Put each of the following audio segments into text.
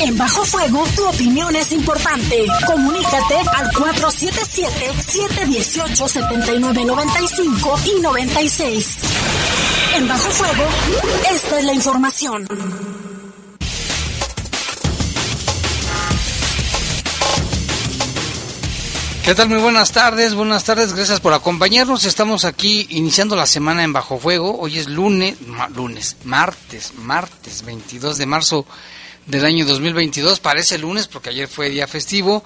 En Bajo Fuego, tu opinión es importante. Comunícate al 477-718-7995 y 96. En Bajo Fuego, esta es la información. ¿Qué tal? Muy buenas tardes, buenas tardes, gracias por acompañarnos. Estamos aquí iniciando la semana en Bajo Fuego. Hoy es lunes, lunes, martes, martes 22 de marzo del año 2022. Parece lunes porque ayer fue día festivo.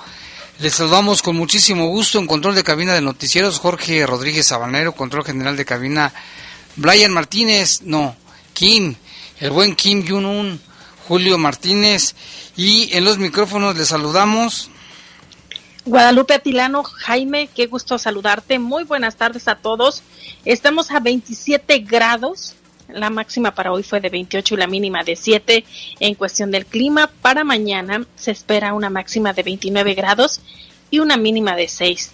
Les saludamos con muchísimo gusto en control de cabina de noticieros Jorge Rodríguez Sabanero, control general de cabina Brian Martínez, no, Kim, el buen Kim Yun-un, Julio Martínez y en los micrófonos les saludamos. Guadalupe Atilano, Jaime, qué gusto saludarte. Muy buenas tardes a todos. Estamos a 27 grados. La máxima para hoy fue de 28 y la mínima de 7. En cuestión del clima, para mañana se espera una máxima de 29 grados y una mínima de 6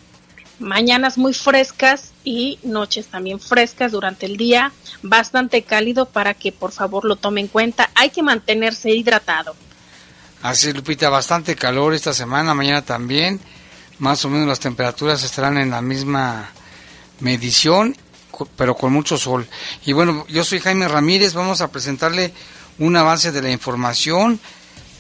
mañanas muy frescas y noches también frescas durante el día, bastante cálido para que por favor lo tome en cuenta. Hay que mantenerse hidratado. Así, Lupita, bastante calor esta semana, mañana también. Más o menos las temperaturas estarán en la misma medición, pero con mucho sol. Y bueno, yo soy Jaime Ramírez, vamos a presentarle un avance de la información.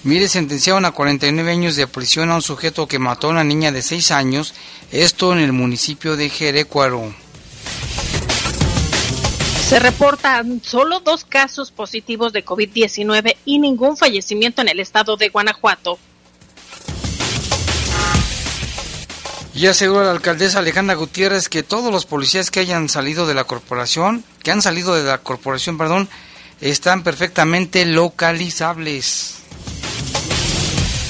Mire, sentenciaron a 49 años de prisión a un sujeto que mató a una niña de 6 años, esto en el municipio de Jerecuaro. Se reportan solo dos casos positivos de COVID-19 y ningún fallecimiento en el estado de Guanajuato. Y asegura la alcaldesa Alejandra Gutiérrez que todos los policías que hayan salido de la corporación, que han salido de la corporación, perdón, están perfectamente localizables.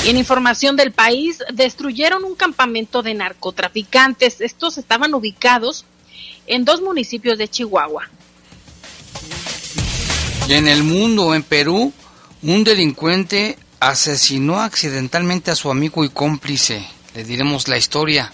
Y en información del país, destruyeron un campamento de narcotraficantes. Estos estaban ubicados en dos municipios de Chihuahua. Y en el mundo, en Perú, un delincuente asesinó accidentalmente a su amigo y cómplice. Le diremos la historia.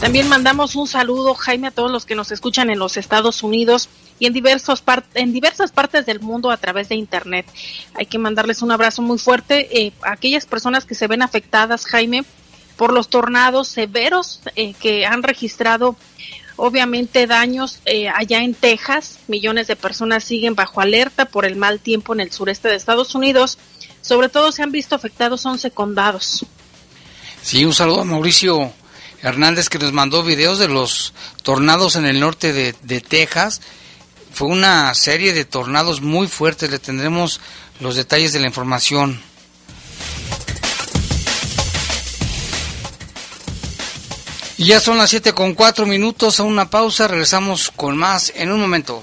También mandamos un saludo, Jaime, a todos los que nos escuchan en los Estados Unidos y en, diversos en diversas partes del mundo a través de Internet. Hay que mandarles un abrazo muy fuerte eh, a aquellas personas que se ven afectadas, Jaime, por los tornados severos eh, que han registrado obviamente daños eh, allá en Texas. Millones de personas siguen bajo alerta por el mal tiempo en el sureste de Estados Unidos. Sobre todo se han visto afectados 11 condados. Sí, un saludo a Mauricio Hernández que nos mandó videos de los tornados en el norte de, Texas fue una serie de tornados muy fuertes. Le tendremos los detalles de la información. Y ya son las 7 con 4 minutos a una pausa. Regresamos con más en un momento.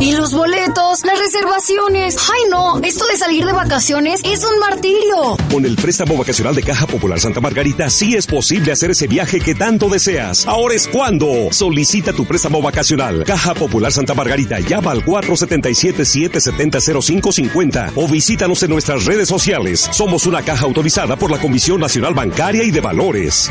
¿Y los boletos? ¿Las reservaciones? ¡Ay no! Esto de salir de vacaciones es un martirio. Con el préstamo vacacional de Caja Popular Santa Margarita sí es posible hacer ese viaje que tanto deseas. Ahora es cuando. Solicita tu préstamo vacacional. Caja Popular Santa Margarita. Llama al 477-770-0550 o visítanos en nuestras redes sociales. Somos una caja autorizada por la Comisión Nacional Bancaria y de Valores.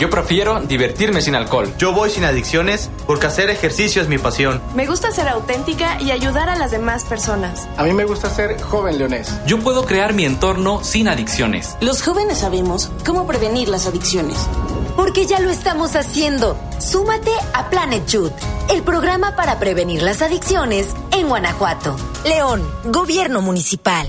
Yo prefiero divertirme sin alcohol. Yo voy sin adicciones porque hacer ejercicio es mi pasión. Me gusta ser auténtica y ayudar a las demás personas. A mí me gusta ser joven leonés. Yo puedo crear mi entorno sin adicciones. Los jóvenes sabemos cómo prevenir las adicciones. Porque ya lo estamos haciendo. Súmate a Planet Youth, el programa para prevenir las adicciones en Guanajuato. León, Gobierno Municipal.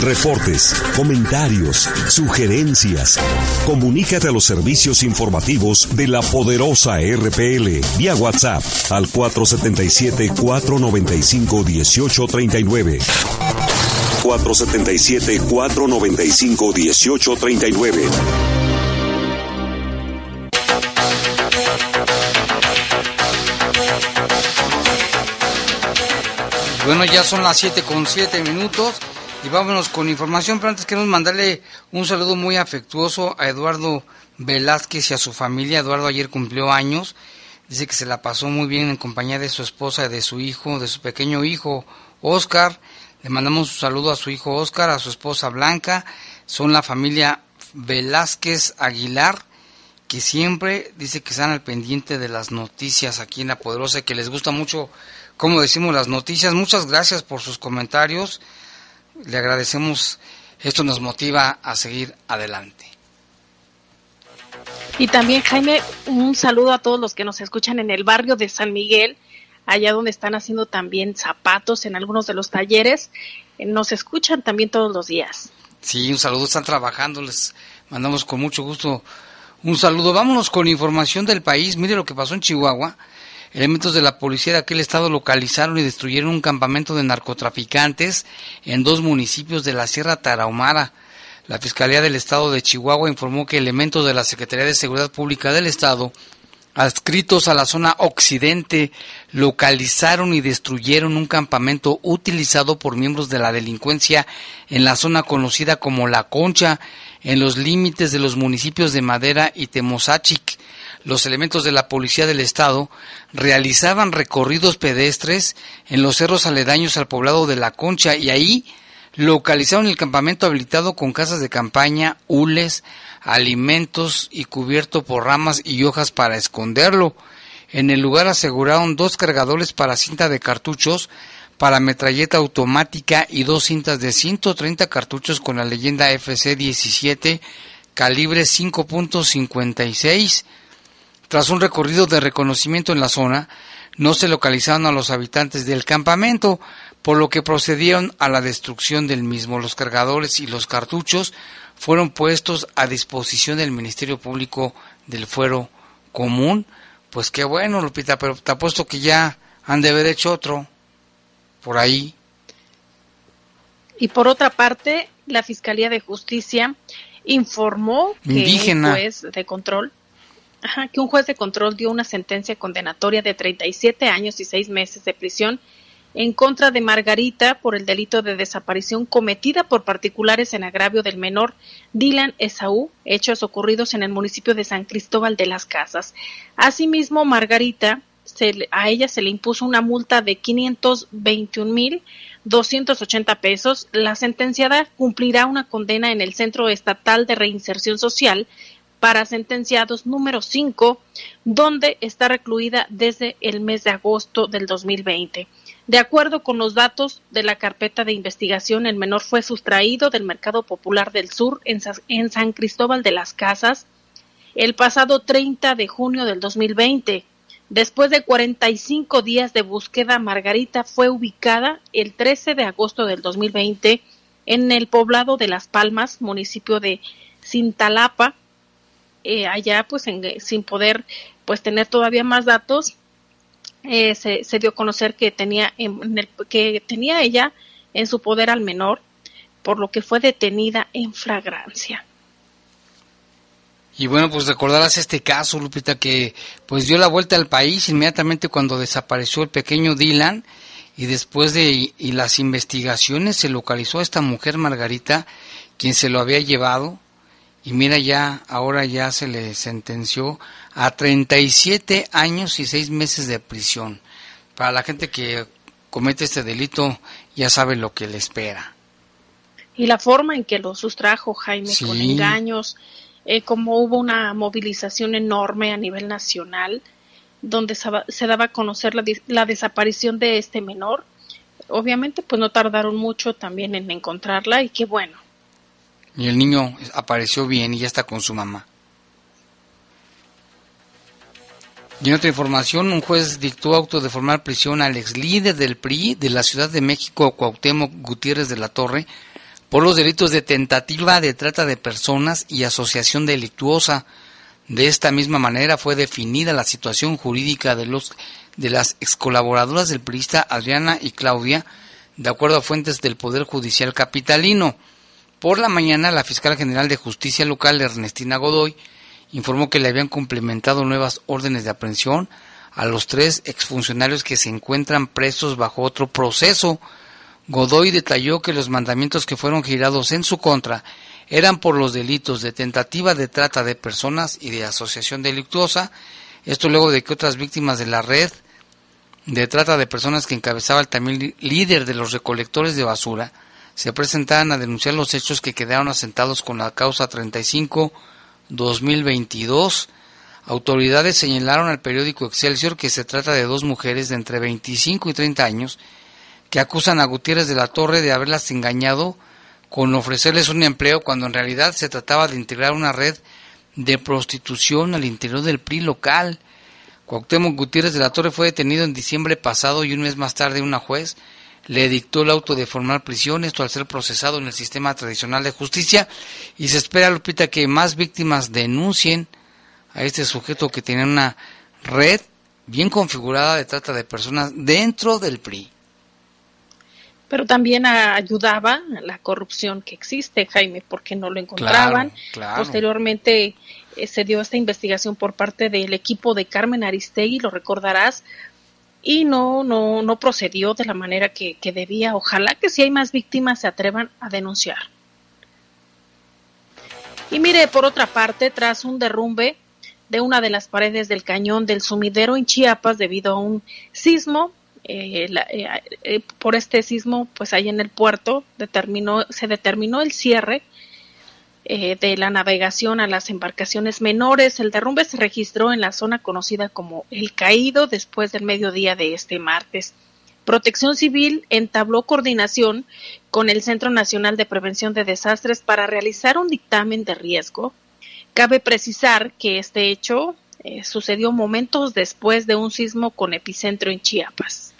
Reportes, comentarios, sugerencias. Comunícate a los servicios informativos de la poderosa RPL vía WhatsApp al 477-495-1839. 477-495-1839. Bueno, ya son las 7 con 7 minutos y vámonos con información, pero antes queremos mandarle un saludo muy afectuoso a Eduardo Velázquez y a su familia. Eduardo ayer cumplió años, dice que se la pasó muy bien en compañía de su esposa, de su hijo, de su pequeño hijo Oscar. Le mandamos un saludo a su hijo Oscar, a su esposa Blanca. Son la familia Velázquez Aguilar que siempre dice que están al pendiente de las noticias aquí en La Poderosa, que les gusta mucho como decimos las noticias. Muchas gracias por sus comentarios. Le agradecemos. Esto nos motiva a seguir adelante. Y también, Jaime, un saludo a todos los que nos escuchan en el barrio de San Miguel, allá donde están haciendo también zapatos en algunos de los talleres. Eh, Nos escuchan también todos los días. Sí, un saludo, están trabajando, les mandamos con mucho gusto un saludo. Vámonos con información del país. Mire lo que pasó en Chihuahua. Elementos de la policía de aquel estado localizaron y destruyeron un campamento de narcotraficantes en dos municipios de la Sierra Tarahumara. La Fiscalía del Estado de Chihuahua informó que elementos de la Secretaría de Seguridad Pública del Estado, adscritos a la zona occidente, localizaron y destruyeron un campamento utilizado por miembros de la delincuencia en la zona conocida como La Concha, en los límites de los municipios de Madera y Temozachic los elementos de la Policía del Estado realizaban recorridos pedestres en los cerros aledaños al poblado de La Concha y ahí localizaron el campamento habilitado con casas de campaña, hules, alimentos y cubierto por ramas y hojas para esconderlo. En el lugar aseguraron dos cargadores para cinta de cartuchos, para metralleta automática y dos cintas de 130 cartuchos con la leyenda FC-17 calibre 5.56 tras un recorrido de reconocimiento en la zona, no se localizaron a los habitantes del campamento, por lo que procedieron a la destrucción del mismo. Los cargadores y los cartuchos fueron puestos a disposición del Ministerio Público del Fuero Común. Pues qué bueno, Lupita, pero te apuesto que ya han de haber hecho otro por ahí. Y por otra parte, la Fiscalía de Justicia informó que Indígena. un juez de control Que un juez de control dio una sentencia condenatoria de 37 años y 6 meses de prisión en contra de Margarita por el delito de desaparición cometida por particulares en agravio del menor Dylan Esaú, hechos ocurridos en el municipio de San Cristóbal de las Casas. Asimismo, Margarita, se a ella se le impuso una multa de 521 mil 280 pesos. La sentenciada cumplirá una condena en el Centro Estatal de Reinserción Social para sentenciados número 5, donde está recluida desde el mes de agosto del 2020. De acuerdo con los datos de la carpeta de investigación, el menor fue sustraído del Mercado Popular del Sur en, Sa- en San Cristóbal de las Casas el pasado 30 de junio del 2020. Después de 45 días de búsqueda, Margarita fue ubicada el 13 de agosto del 2020 en el poblado de Las Palmas, municipio de Cintalapa, eh, allá pues en- sin poder pues tener todavía más datos eh, se, dio a conocer que tenía en- el- que tenía ella en su poder al menor por lo que fue detenida en flagrancia. Y bueno, pues recordarás este caso, Lupita, que pues dio la vuelta al país inmediatamente cuando desapareció el pequeño Dylan y después de y las investigaciones se localizó a esta mujer Margarita, quien se lo había llevado y mira ya, ahora ya se le sentenció a 37 años y 6 meses de prisión. Para la gente que comete este delito ya sabe lo que le espera. Y la forma en que lo sustrajo Jaime con engaños, eh, como hubo una movilización enorme a nivel nacional, donde se daba a conocer la, la desaparición de este menor. Obviamente, pues no tardaron mucho también en encontrarla y qué bueno. Y el niño apareció bien y ya está con su mamá. Y en otra información, un juez dictó auto de formar prisión al ex líder del PRI de la Ciudad de México, Cuauhtémoc Gutiérrez de la Torre, por los delitos de tentativa de trata de personas y asociación delictuosa. De esta misma manera fue definida la situación jurídica de los de las ex colaboradoras del priista Adriana y Claudia, de acuerdo a fuentes del Poder Judicial capitalino. Por la mañana, la fiscal general de Justicia Local, Ernestina Godoy, informó que le habían complementado nuevas órdenes de aprehensión a los tres exfuncionarios que se encuentran presos bajo otro proceso. Godoy detalló que los mandamientos que fueron girados en su contra eran por los delitos de tentativa de trata de personas y de asociación delictuosa, esto luego de que otras víctimas de la red de trata de personas que encabezaba el también líder de los recolectores de basura se presentaran a denunciar los hechos que quedaron asentados con la causa 35 2022, autoridades señalaron al periódico Excelsior que se trata de dos mujeres de entre 25 y 30 años que acusan a Gutiérrez de la Torre de haberlas engañado con ofrecerles un empleo cuando en realidad se trataba de integrar una red de prostitución al interior del PRI local. Cuauhtémoc Gutiérrez de la Torre fue detenido en diciembre pasado y un mes más tarde una juez le dictó el auto de formar prisión, esto al ser procesado en el sistema tradicional de justicia, y se espera, Lupita, que más víctimas denuncien a este sujeto que tiene una red bien configurada de trata de personas dentro del PRI. Pero también ayudaba la corrupción que existe, Jaime, porque no lo encontraban. Posteriormente eh, se dio esta investigación por parte del equipo de Carmen Aristegui, lo recordarás, y no, no, no procedió de la manera que, debía. Ojalá que si hay más víctimas se atrevan a denunciar. Y mire, por otra parte, tras un derrumbe de una de las paredes del cañón del sumidero en Chiapas debido a un sismo, eh, eh, eh, por este sismo, pues ahí en el puerto determinó, se determinó el cierre eh, de la navegación a las embarcaciones menores. El derrumbe se registró en la zona conocida como El Caído después del mediodía de este martes. Protección Civil entabló coordinación con el Centro Nacional de Prevención de Desastres para realizar un dictamen de riesgo. Cabe precisar que este hecho eh, sucedió momentos después de un sismo con epicentro en Chiapas.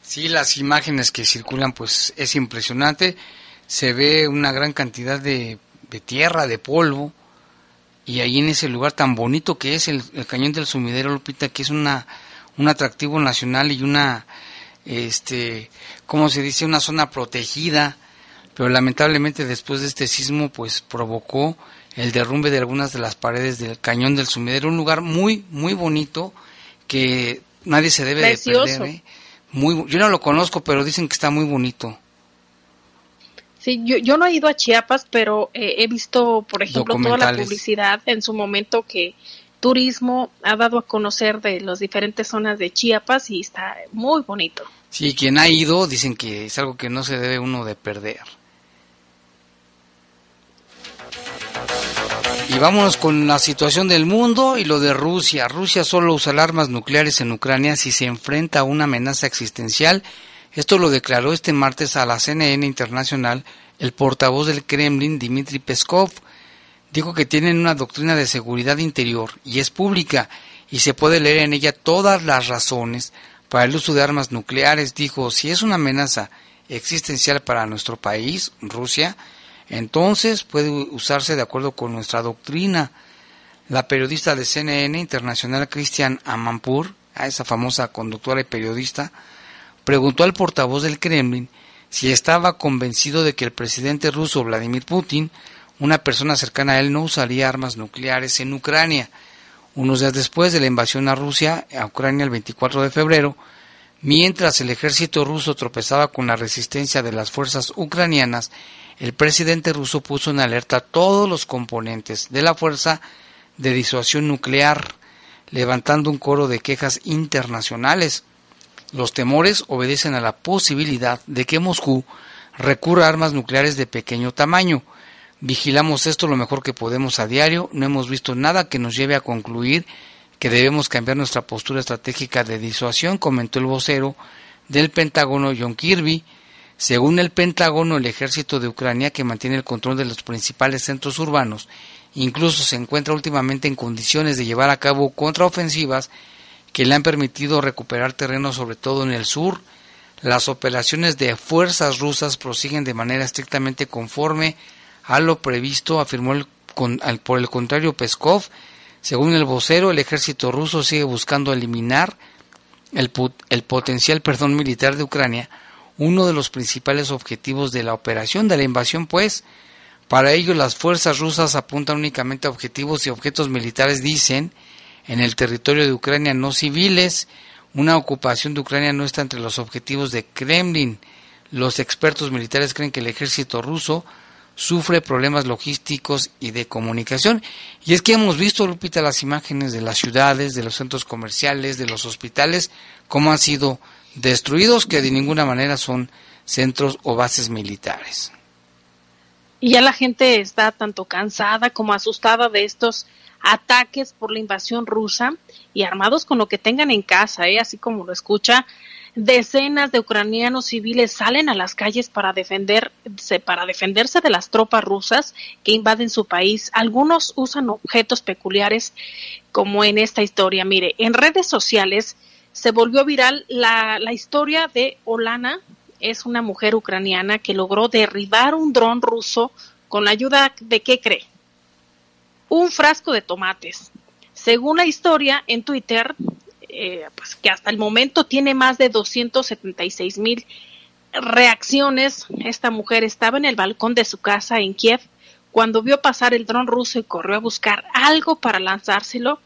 Sí, las imágenes que circulan pues es impresionante. Se ve una gran cantidad de de tierra, de polvo, y ahí en ese lugar tan bonito que es el, cañón del sumidero Lupita, que es una, un atractivo nacional y una, este, ¿cómo se dice? Una zona protegida, pero lamentablemente después de este sismo pues provocó el derrumbe de algunas de las paredes del cañón del sumidero, un lugar muy, muy bonito que nadie se debe de perder. ¿eh? Muy, yo no lo conozco, pero dicen que está muy bonito. Sí, yo, yo no he ido a Chiapas, pero eh, he visto, por ejemplo, toda la publicidad en su momento que turismo ha dado a conocer de las diferentes zonas de Chiapas y está muy bonito. Sí, quien ha ido dicen que es algo que no se debe uno de perder. Y vámonos con la situación del mundo y lo de Rusia. Rusia solo usa armas nucleares en Ucrania si se enfrenta a una amenaza existencial esto lo declaró este martes a la CNN Internacional el portavoz del Kremlin, Dmitry Peskov. Dijo que tienen una doctrina de seguridad interior y es pública y se puede leer en ella todas las razones para el uso de armas nucleares. Dijo, si es una amenaza existencial para nuestro país, Rusia, entonces puede usarse de acuerdo con nuestra doctrina. La periodista de CNN Internacional, Christian Amanpour, a esa famosa conductora y periodista, preguntó al portavoz del Kremlin si estaba convencido de que el presidente ruso Vladimir Putin, una persona cercana a él, no usaría armas nucleares en Ucrania. Unos días después de la invasión a Rusia, a Ucrania el 24 de febrero, mientras el ejército ruso tropezaba con la resistencia de las fuerzas ucranianas, el presidente ruso puso en alerta a todos los componentes de la fuerza de disuasión nuclear, levantando un coro de quejas internacionales. Los temores obedecen a la posibilidad de que Moscú recurra a armas nucleares de pequeño tamaño. Vigilamos esto lo mejor que podemos a diario, no hemos visto nada que nos lleve a concluir que debemos cambiar nuestra postura estratégica de disuasión, comentó el vocero del Pentágono John Kirby. Según el Pentágono, el ejército de Ucrania, que mantiene el control de los principales centros urbanos, incluso se encuentra últimamente en condiciones de llevar a cabo contraofensivas que le han permitido recuperar terreno sobre todo en el sur. Las operaciones de fuerzas rusas prosiguen de manera estrictamente conforme a lo previsto, afirmó el, por el contrario Peskov. Según el vocero, el ejército ruso sigue buscando eliminar el, el potencial perdón, militar de Ucrania, uno de los principales objetivos de la operación de la invasión, pues, para ello las fuerzas rusas apuntan únicamente a objetivos y objetos militares, dicen, en el territorio de Ucrania no civiles. Una ocupación de Ucrania no está entre los objetivos de Kremlin. Los expertos militares creen que el ejército ruso sufre problemas logísticos y de comunicación. Y es que hemos visto, Lupita, las imágenes de las ciudades, de los centros comerciales, de los hospitales, cómo han sido destruidos, que de ninguna manera son centros o bases militares. Y ya la gente está tanto cansada como asustada de estos ataques por la invasión rusa y armados con lo que tengan en casa, ¿eh? así como lo escucha, decenas de ucranianos civiles salen a las calles para defenderse, para defenderse de las tropas rusas que invaden su país. Algunos usan objetos peculiares como en esta historia. Mire, en redes sociales se volvió viral la, la historia de Olana, es una mujer ucraniana que logró derribar un dron ruso con la ayuda de qué cree? un frasco de tomates. Según la historia en Twitter, eh, pues que hasta el momento tiene más de 276 mil reacciones, esta mujer estaba en el balcón de su casa en Kiev cuando vio pasar el dron ruso y corrió a buscar algo para lanzárselo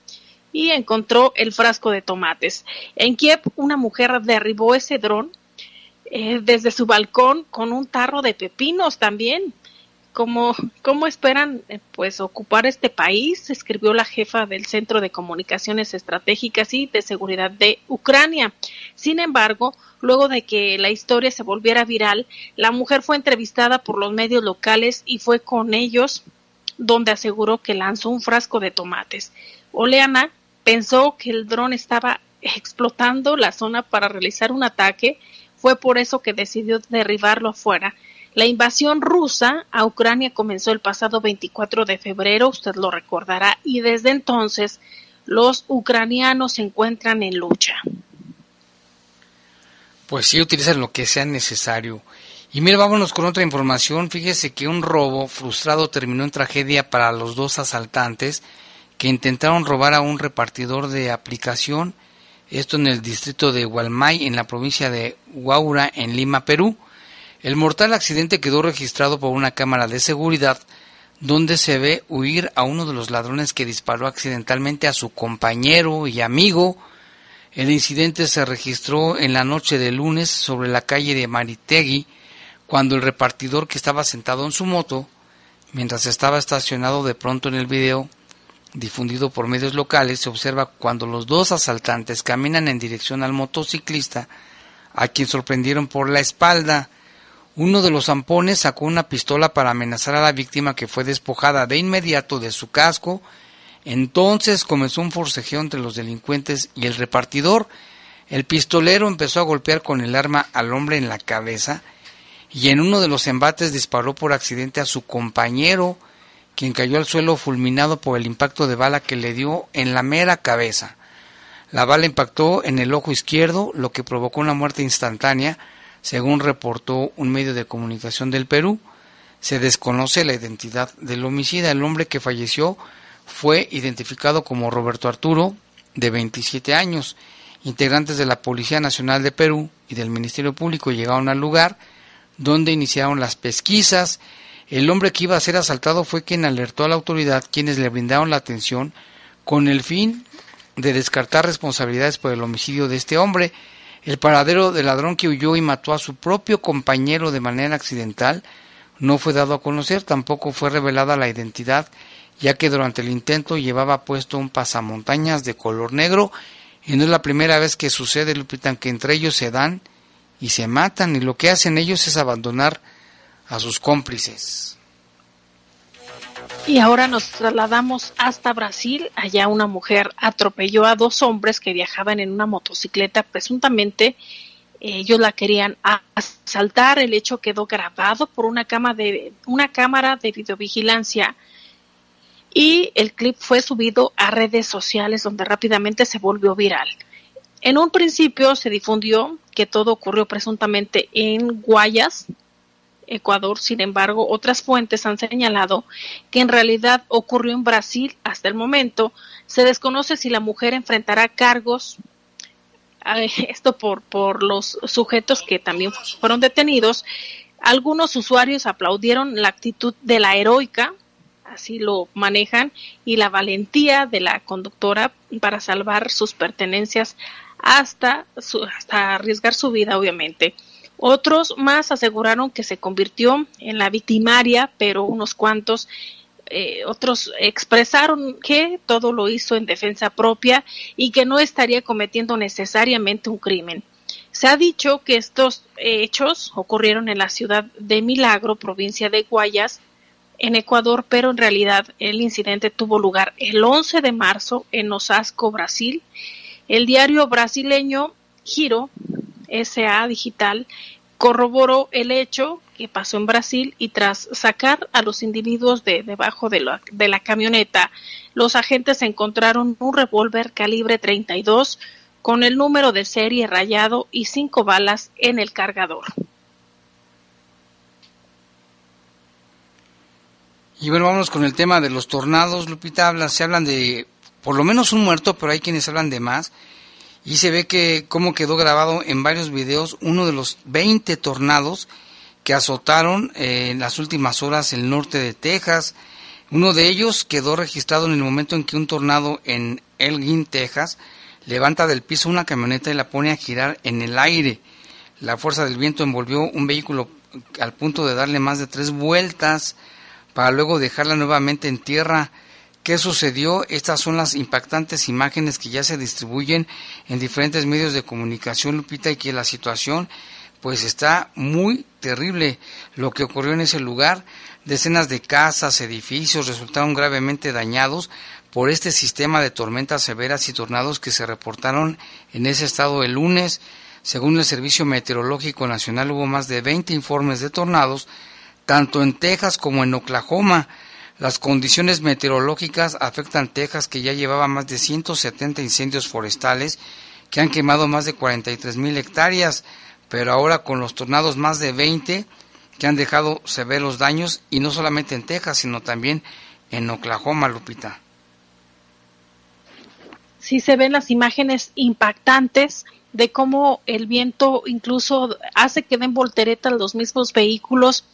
y encontró el frasco de tomates. En Kiev una mujer derribó ese dron eh, desde su balcón con un tarro de pepinos también cómo, cómo esperan eh, pues ocupar este país, escribió la jefa del Centro de Comunicaciones Estratégicas y de Seguridad de Ucrania. Sin embargo, luego de que la historia se volviera viral, la mujer fue entrevistada por los medios locales y fue con ellos donde aseguró que lanzó un frasco de tomates. Oleana pensó que el dron estaba explotando la zona para realizar un ataque, fue por eso que decidió derribarlo afuera la invasión rusa a Ucrania comenzó el pasado 24 de febrero, usted lo recordará, y desde entonces los ucranianos se encuentran en lucha. Pues sí, utilizan lo que sea necesario. Y mire, vámonos con otra información. Fíjese que un robo frustrado terminó en tragedia para los dos asaltantes que intentaron robar a un repartidor de aplicación, esto en el distrito de Gualmay, en la provincia de Huaura, en Lima, Perú. El mortal accidente quedó registrado por una cámara de seguridad donde se ve huir a uno de los ladrones que disparó accidentalmente a su compañero y amigo. El incidente se registró en la noche de lunes sobre la calle de Maritegui, cuando el repartidor que estaba sentado en su moto, mientras estaba estacionado de pronto en el video difundido por medios locales, se observa cuando los dos asaltantes caminan en dirección al motociclista, a quien sorprendieron por la espalda. Uno de los zampones sacó una pistola para amenazar a la víctima que fue despojada de inmediato de su casco. Entonces comenzó un forcejeo entre los delincuentes y el repartidor. El pistolero empezó a golpear con el arma al hombre en la cabeza y en uno de los embates disparó por accidente a su compañero, quien cayó al suelo fulminado por el impacto de bala que le dio en la mera cabeza. La bala impactó en el ojo izquierdo, lo que provocó una muerte instantánea, según reportó un medio de comunicación del Perú, se desconoce la identidad del homicida. El hombre que falleció fue identificado como Roberto Arturo, de 27 años. Integrantes de la Policía Nacional de Perú y del Ministerio Público llegaron al lugar, donde iniciaron las pesquisas. El hombre que iba a ser asaltado fue quien alertó a la autoridad, quienes le brindaron la atención con el fin de descartar responsabilidades por el homicidio de este hombre. El paradero del ladrón que huyó y mató a su propio compañero de manera accidental no fue dado a conocer, tampoco fue revelada la identidad, ya que durante el intento llevaba puesto un pasamontañas de color negro y no es la primera vez que sucede, Lupita, que entre ellos se dan y se matan y lo que hacen ellos es abandonar a sus cómplices. Y ahora nos trasladamos hasta Brasil. Allá una mujer atropelló a dos hombres que viajaban en una motocicleta. Presuntamente ellos la querían asaltar. El hecho quedó grabado por una, cama de, una cámara de videovigilancia y el clip fue subido a redes sociales donde rápidamente se volvió viral. En un principio se difundió que todo ocurrió presuntamente en Guayas, Ecuador. Sin embargo, otras fuentes han señalado que en realidad ocurrió en Brasil hasta el momento. Se desconoce si la mujer enfrentará cargos, esto por, por los sujetos que también fueron detenidos. Algunos usuarios aplaudieron la actitud de la heroica, así lo manejan, y la valentía de la conductora para salvar sus pertenencias hasta, hasta arriesgar su vida, obviamente. Otros más aseguraron que se convirtió en la victimaria, pero unos cuantos eh, otros expresaron que todo lo hizo en defensa propia y que no estaría cometiendo necesariamente un crimen. Se ha dicho que estos hechos ocurrieron en la ciudad de Milagro, provincia de Guayas, en Ecuador, pero en realidad el incidente tuvo lugar el 11 de marzo en Osasco, Brasil. El diario brasileño Giro SA Digital corroboró el hecho que pasó en Brasil y tras sacar a los individuos de debajo de la, de la camioneta, los agentes encontraron un revólver calibre 32 con el número de serie rayado y cinco balas en el cargador. Y bueno, vamos con el tema de los tornados. Lupita habla, se hablan de por lo menos un muerto, pero hay quienes hablan de más y se ve que como quedó grabado en varios videos uno de los 20 tornados que azotaron eh, en las últimas horas el norte de Texas. Uno de ellos quedó registrado en el momento en que un tornado en Elgin, Texas, levanta del piso una camioneta y la pone a girar en el aire. La fuerza del viento envolvió un vehículo al punto de darle más de tres vueltas para luego dejarla nuevamente en tierra. ¿Qué sucedió? Estas son las impactantes imágenes que ya se distribuyen en diferentes medios de comunicación, Lupita, y que la situación pues está muy terrible lo que ocurrió en ese lugar. Decenas de casas, edificios resultaron gravemente dañados por este sistema de tormentas severas y tornados que se reportaron en ese estado el lunes. Según el Servicio Meteorológico Nacional hubo más de 20 informes de tornados, tanto en Texas como en Oklahoma. Las condiciones meteorológicas afectan Texas, que ya llevaba más de 170 incendios forestales que han quemado más de 43 mil hectáreas, pero ahora con los tornados más de 20 que han dejado severos daños, y no solamente en Texas, sino también en Oklahoma, Lupita. Sí se ven las imágenes impactantes de cómo el viento incluso hace que den volteretas los mismos vehículos.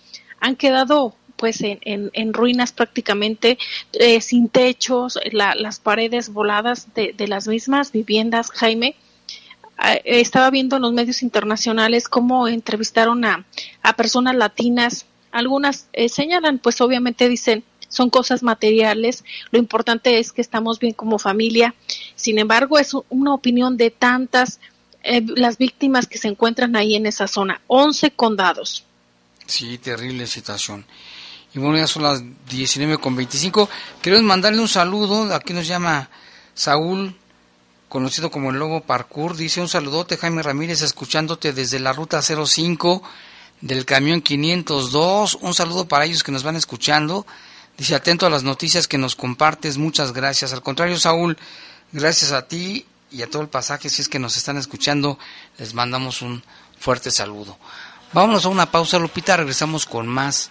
Han quedado pues en, en, ruinas prácticamente, eh, sin techos, las paredes voladas de, de, las mismas viviendas, Jaime. Ah, estaba viendo en los medios internacionales cómo entrevistaron a, a personas latinas. Algunas eh, señalan, pues obviamente dicen, son cosas materiales, lo importante es que estamos bien como familia. Sin embargo, es una opinión de tantas eh, las víctimas que se encuentran ahí en esa zona, 11 condados. Sí, terrible situación. Y bueno, ya son las 19 con 25. Queremos mandarle un saludo. Aquí nos llama Saúl, conocido como el Lobo Parkour. Dice un saludote, Jaime Ramírez, escuchándote desde la ruta 05 del camión 502. Un saludo para ellos que nos van escuchando. Dice, atento a las noticias que nos compartes. Muchas gracias. Al contrario, Saúl, gracias a ti y a todo el pasaje. Si es que nos están escuchando, les mandamos un fuerte saludo. Vámonos a una pausa, Lupita. Regresamos con más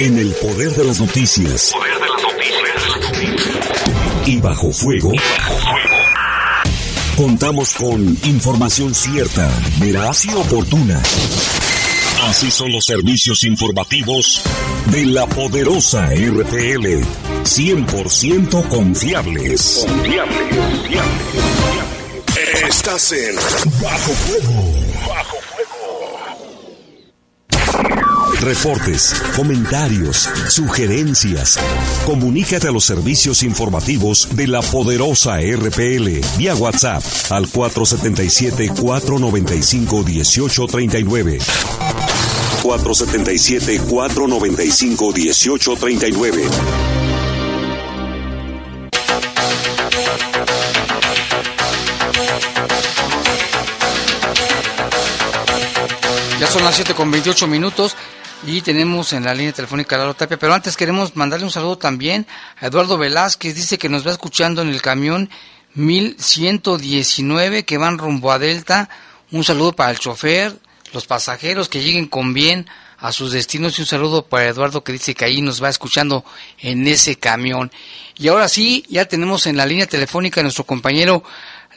En el poder de las noticias. Poder de las noticias. Y bajo fuego. Contamos con información cierta, veraz y oportuna. Así son los servicios informativos de la poderosa RTL. 100% confiables. Confiables, confiables, confiables. Estás en Bajo Fuego. Bajo Reportes, comentarios, sugerencias. Comunícate a los servicios informativos de la poderosa RPL vía WhatsApp al 477-495-1839. 477-495-1839. Ya son las 7 con 28 minutos y tenemos en la línea telefónica a Lalo Tapia, pero antes queremos mandarle un saludo también a Eduardo Velázquez, dice que nos va escuchando en el camión 1119 que van rumbo a Delta. Un saludo para el chofer, los pasajeros que lleguen con bien a sus destinos y un saludo para Eduardo que dice que ahí nos va escuchando en ese camión. Y ahora sí, ya tenemos en la línea telefónica a nuestro compañero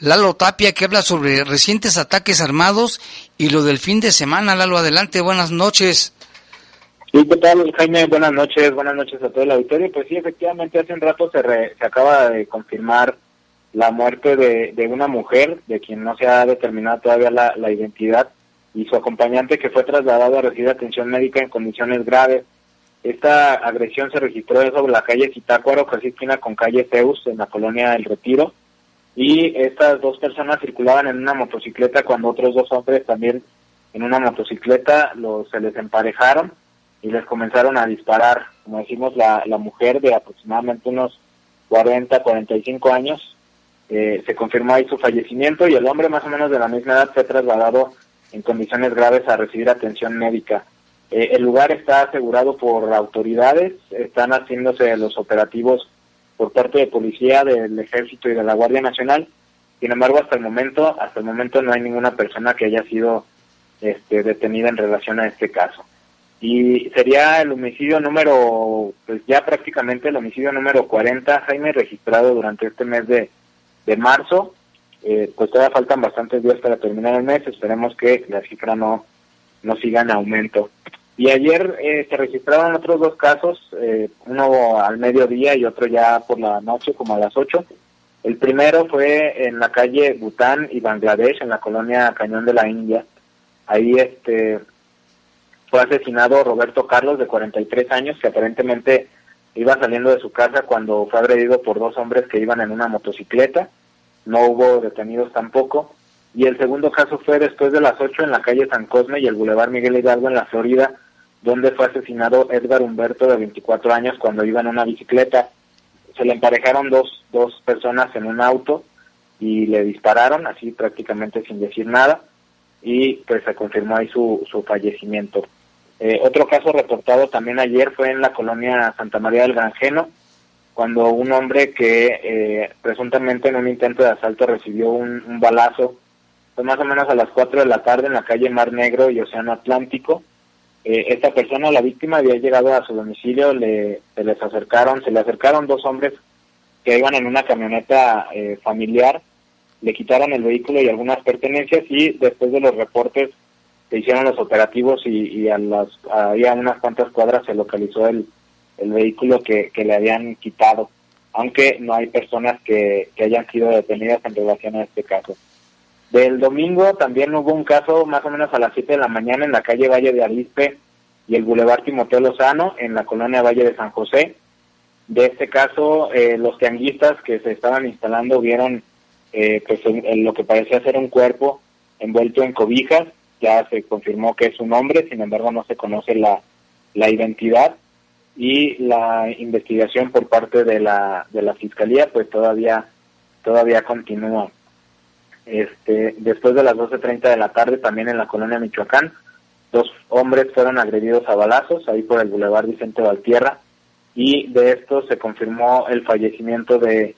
Lalo Tapia que habla sobre recientes ataques armados y lo del fin de semana. Lalo, adelante, buenas noches. Sí, ¿qué tal, Jaime? Buenas noches, buenas noches a todo el auditorio. Pues sí, efectivamente, hace un rato se, se acaba de confirmar la muerte de, de, una mujer, de quien no se ha determinado todavía la, la, identidad, y su acompañante que fue trasladado a recibir atención médica en condiciones graves. Esta agresión se registró sobre la calle Zitácuaro, casi esquina con calle Zeus, en la colonia El Retiro, y estas dos personas circulaban en una motocicleta cuando otros dos hombres también en una motocicleta los, se les emparejaron y les comenzaron a disparar. Como decimos, la, la mujer de aproximadamente unos 40, 45 años, eh, se confirmó ahí su fallecimiento y el hombre más o menos de la misma edad fue trasladado en condiciones graves a recibir atención médica. Eh, el lugar está asegurado por autoridades, están haciéndose los operativos por parte de policía, del ejército y de la Guardia Nacional. Sin embargo, hasta el momento, hasta el momento no hay ninguna persona que haya sido este, detenida en relación a este caso y sería el homicidio número, pues ya prácticamente el homicidio número 40, Jaime, registrado durante este mes de, de marzo. Eh, pues todavía faltan bastantes días para terminar el mes, esperemos que la cifra no, no siga en aumento. Y ayer eh, se registraron otros dos casos, eh, uno al mediodía y otro ya por la noche, como a las 8. El primero fue en la calle Bután y Bangladesh, en la colonia Cañón de la India. Ahí este fue asesinado Roberto Carlos, de 43 años, que aparentemente iba saliendo de su casa cuando fue agredido por dos hombres que iban en una motocicleta. No hubo detenidos tampoco. Y el segundo caso fue después de las 8 en la calle San Cosme y el Boulevard Miguel Hidalgo en la Florida, donde fue asesinado Edgar Humberto de 24 años cuando iba en una bicicleta. Se le emparejaron dos, dos personas en un auto y le dispararon así prácticamente sin decir nada y pues se confirmó ahí su, su fallecimiento. Eh, otro caso reportado también ayer fue en la colonia Santa María del Granjeno, cuando un hombre que eh, presuntamente en un intento de asalto recibió un, balazo, fue más o menos a las 4 de la tarde en la calle Mar Negro y Océano Atlántico. Eh, esta persona, la víctima, había llegado a su domicilio, le, se les acercaron, se le acercaron dos hombres que iban en una camioneta familiar, le quitaron el vehículo y algunas pertenencias y después de los reportes se hicieron los operativos y, a las ahí a unas cuantas cuadras se localizó el, vehículo que, le habían quitado, aunque no hay personas que, que hayan sido detenidas en relación a este caso. Del domingo también hubo un caso más o menos a las 7 de la mañana en la calle Valle de Arispe y el Boulevard Timoteo Lozano en la colonia Valle de San José. De este caso, eh, los tianguistas que se estaban instalando vieron eh, pues en lo que parecía ser un cuerpo envuelto en cobijas ya se confirmó que es un hombre, sin embargo no se conoce la, la identidad y la investigación por parte de la, de la fiscalía pues todavía todavía continúa. Este, después de las 12.30 de la tarde también en la colonia Michoacán, dos hombres fueron agredidos a balazos ahí por el Boulevard Vicente Valtierra y de esto se confirmó el fallecimiento de,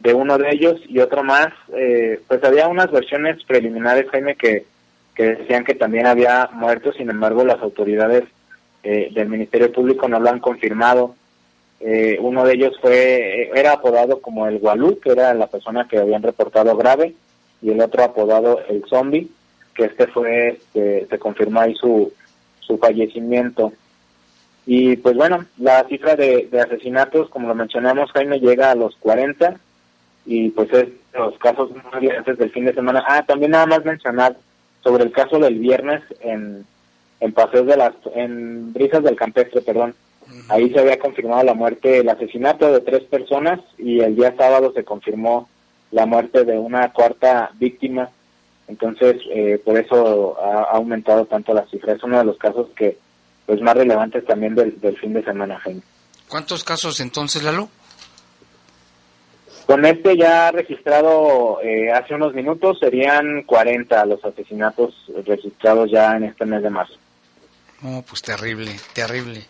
de uno de ellos y otro más. Eh, pues había unas versiones preliminares, Jaime, que que decían que también había muertos, sin embargo las autoridades eh, del Ministerio Público no lo han confirmado. Eh, uno de ellos fue, eh, era apodado como el Gualú, que era la persona que habían reportado grave, y el otro apodado el Zombie, que este fue, se confirmó ahí su, su fallecimiento. Y pues bueno, la cifra de, asesinatos, como lo mencionamos, Jaime, llega a los 40, y pues es los casos antes del fin de semana. Ah, también nada más mencionar sobre el caso del viernes en, en Paseos de las, en Brisas del Campestre, perdón. Ahí se había confirmado la muerte, el asesinato de tres personas y el día sábado se confirmó la muerte de una cuarta víctima. Entonces, eh, por eso ha, aumentado tanto la cifra. Es uno de los casos que, pues, más relevantes también del, del fin de semana, ¿Cuántos casos entonces, Lalo? Con este ya registrado eh, hace unos minutos serían 40 los asesinatos registrados ya en este mes de marzo. No, pues terrible, terrible.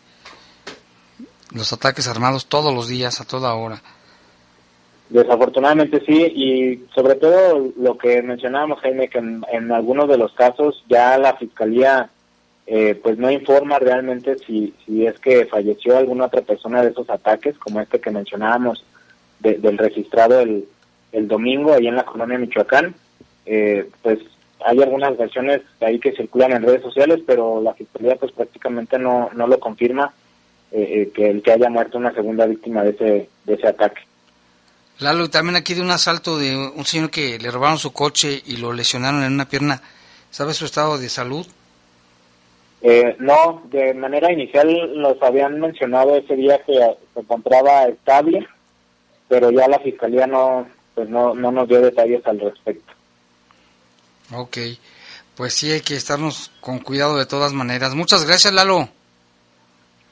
Los ataques armados todos los días, a toda hora. Desafortunadamente sí, y sobre todo lo que mencionábamos, Jaime, que en, algunos de los casos ya la Fiscalía eh, pues no informa realmente si, si es que falleció alguna otra persona de esos ataques, como este que mencionábamos del registrado el, el domingo ahí en la colonia Michoacán. Eh, pues hay algunas versiones ahí que circulan en redes sociales, pero la fiscalía pues prácticamente no, no lo confirma eh, eh, que el que haya muerto una segunda víctima de ese, de ese ataque. Lalo, también aquí de un asalto de un señor que le robaron su coche y lo lesionaron en una pierna. ¿Sabe su estado de salud? no, de manera inicial nos habían mencionado ese día que se encontraba estable, pero ya la fiscalía no, pues no, no nos dio detalles al respecto. Ok, pues sí hay que estarnos con cuidado de todas maneras. Muchas gracias, Lalo.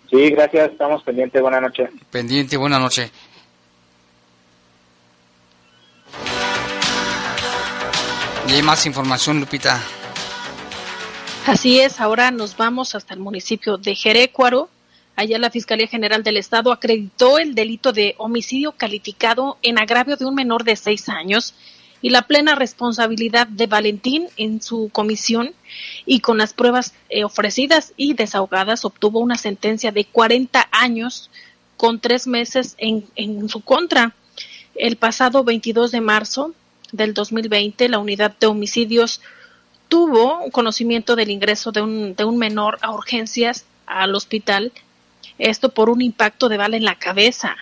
Sí, gracias, estamos pendientes, buena noche. Pendiente, buena noche. Y hay más información, Lupita. Así es, ahora nos vamos hasta el municipio de Jerecuaro, Allá la Fiscalía General del Estado acreditó el delito de homicidio calificado en agravio de un menor de seis años y la plena responsabilidad de Valentín en su comisión y con las pruebas eh, ofrecidas y desahogadas obtuvo una sentencia de 40 años con tres meses en, en su contra. El pasado 22 de marzo del 2020, la unidad de homicidios tuvo conocimiento del ingreso de un, de un menor a urgencias al hospital esto por un impacto de bala en la cabeza.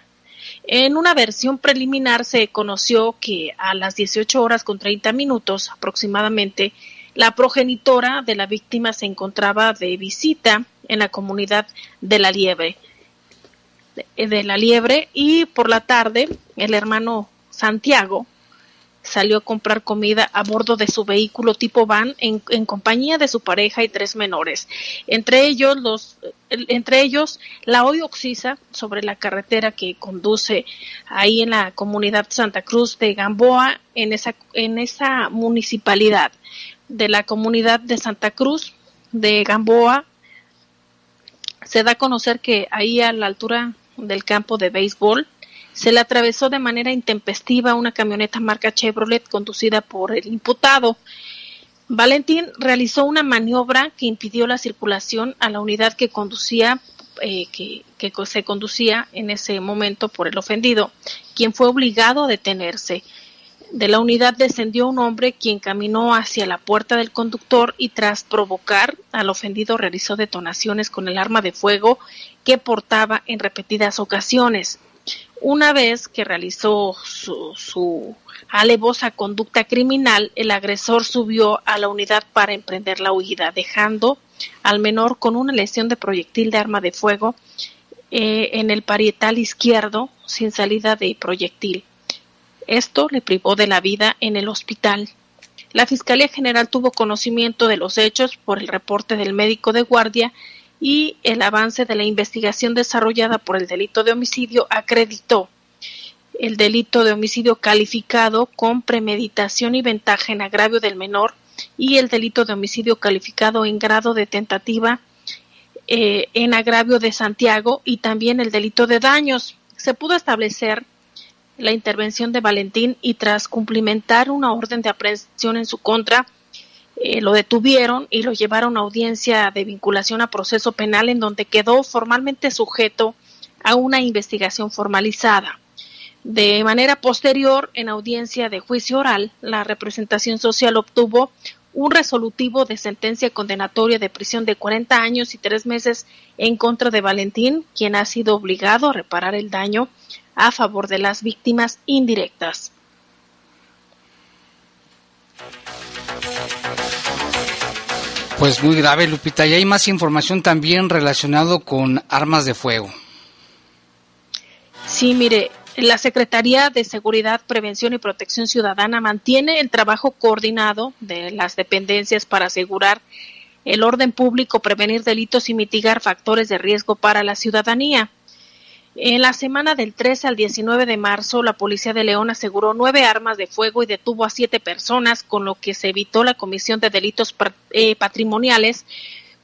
En una versión preliminar se conoció que a las 18 horas con 30 minutos aproximadamente, la progenitora de la víctima se encontraba de visita en la comunidad de la Liebre. De la Liebre y por la tarde el hermano Santiago salió a comprar comida a bordo de su vehículo tipo van en, en, compañía de su pareja y tres menores. Entre ellos, los, entre ellos la hoy Oxisa sobre la carretera que conduce ahí en la comunidad Santa Cruz de Gamboa, en esa, en esa municipalidad de la comunidad de Santa Cruz de Gamboa. Se da a conocer que ahí a la altura del campo de béisbol se le atravesó de manera intempestiva una camioneta marca Chevrolet conducida por el imputado. Valentín realizó una maniobra que impidió la circulación a la unidad que conducía eh, que, que, se conducía en ese momento por el ofendido, quien fue obligado a detenerse. De la unidad descendió un hombre quien caminó hacia la puerta del conductor y tras provocar al ofendido realizó detonaciones con el arma de fuego que portaba en repetidas ocasiones. Una vez que realizó su, su, alevosa conducta criminal, el agresor subió a la unidad para emprender la huida, dejando al menor con una lesión de proyectil de arma de fuego eh, en el parietal izquierdo sin salida de proyectil. Esto le privó de la vida en el hospital. La Fiscalía General tuvo conocimiento de los hechos por el reporte del médico de guardia y el avance de la investigación desarrollada por el delito de homicidio acreditó el delito de homicidio calificado con premeditación y ventaja en agravio del menor y el delito de homicidio calificado en grado de tentativa eh, en agravio de Santiago y también el delito de daños. Se pudo establecer la intervención de Valentín y tras cumplimentar una orden de aprehensión en su contra, eh, lo detuvieron y lo llevaron a audiencia de vinculación a proceso penal en donde quedó formalmente sujeto a una investigación formalizada. De manera posterior, en audiencia de juicio oral, la representación social obtuvo un resolutivo de sentencia condenatoria de prisión de 40 años y tres meses en contra de Valentín, quien ha sido obligado a reparar el daño a favor de las víctimas indirectas. Pues muy grave, Lupita. Y hay más información también relacionado con armas de fuego. Sí, mire, la Secretaría de Seguridad, Prevención y Protección Ciudadana mantiene el trabajo coordinado de las dependencias para asegurar el orden público, prevenir delitos y mitigar factores de riesgo para la ciudadanía. En la semana del 13 al 19 de marzo, la Policía de León aseguró nueve armas de fuego y detuvo a siete personas, con lo que se evitó la comisión de delitos eh, patrimoniales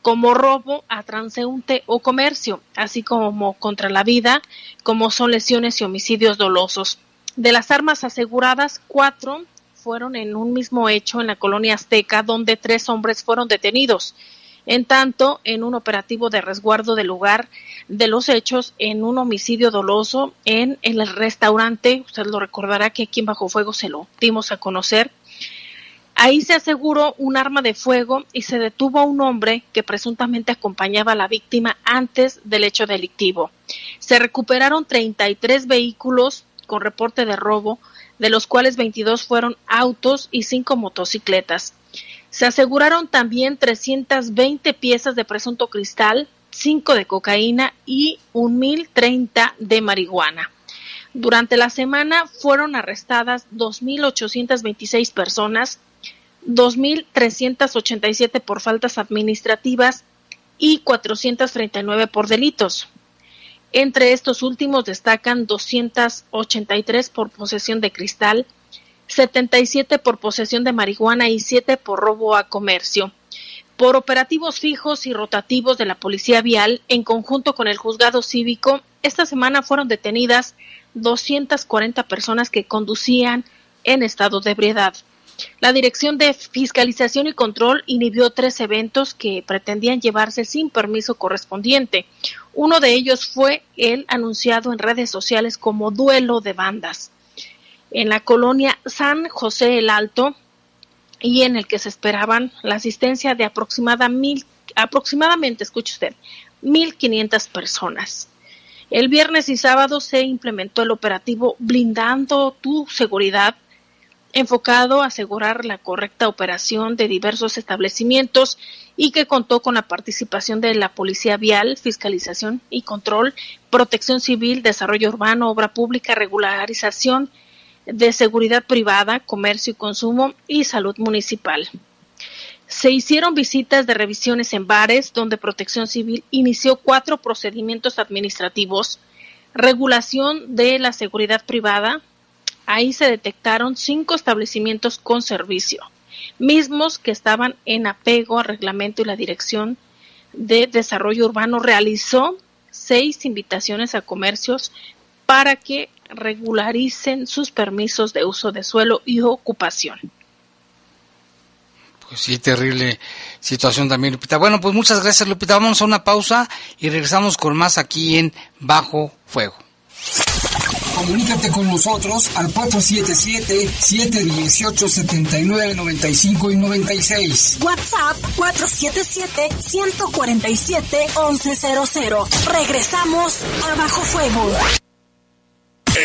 como robo a transeúnte o comercio, así como contra la vida, como son lesiones y homicidios dolosos. De las armas aseguradas, cuatro fueron en un mismo hecho en la colonia azteca, donde tres hombres fueron detenidos. En tanto, en un operativo de resguardo del lugar de los hechos, en un homicidio doloso en, el restaurante, usted lo recordará que aquí en Bajo Fuego se lo dimos a conocer, Ahí se aseguró un arma de fuego y se detuvo a un hombre que presuntamente acompañaba a la víctima antes del hecho delictivo. Se recuperaron 33 vehículos con reporte de robo, de los cuales 22 fueron autos y 5 motocicletas. Se aseguraron también 320 piezas de presunto cristal, 5 de cocaína y 1.030 de marihuana. Durante la semana fueron arrestadas 2.826 personas, 2.387 por faltas administrativas y 439 por delitos. Entre estos últimos destacan 283 por posesión de cristal, 77 por posesión de marihuana y 7 por robo a comercio. Por operativos fijos y rotativos de la Policía Vial, en conjunto con el Juzgado Cívico, esta semana fueron detenidas 240 personas que conducían en estado de ebriedad. La Dirección de Fiscalización y Control inhibió tres eventos que pretendían llevarse sin permiso correspondiente. Uno de ellos fue el anunciado en redes sociales como duelo de bandas en la colonia San José el Alto y en el que se esperaban la asistencia de aproximadamente, aproximadamente escuche usted, 1.500 personas. El viernes y sábado se implementó el operativo Blindando tu Seguridad, enfocado a asegurar la correcta operación de diversos establecimientos y que contó con la participación de la Policía Vial, Fiscalización y Control, Protección Civil, Desarrollo Urbano, Obra Pública, Regularización de seguridad privada, comercio y consumo y salud municipal. Se hicieron visitas de revisiones en bares donde Protección Civil inició cuatro procedimientos administrativos, regulación de la seguridad privada. Ahí se detectaron cinco establecimientos con servicio, mismos que estaban en apego al reglamento y la Dirección de Desarrollo Urbano realizó seis invitaciones a comercios para que regularicen sus permisos de uso de suelo y ocupación. Pues sí, terrible situación también, Lupita. Bueno, pues muchas gracias, Lupita. Vamos a una pausa y regresamos con más aquí en Bajo Fuego. Comunícate con nosotros al 477-718-7995 y 96. WhatsApp 477-147-1100. Regresamos a Bajo Fuego.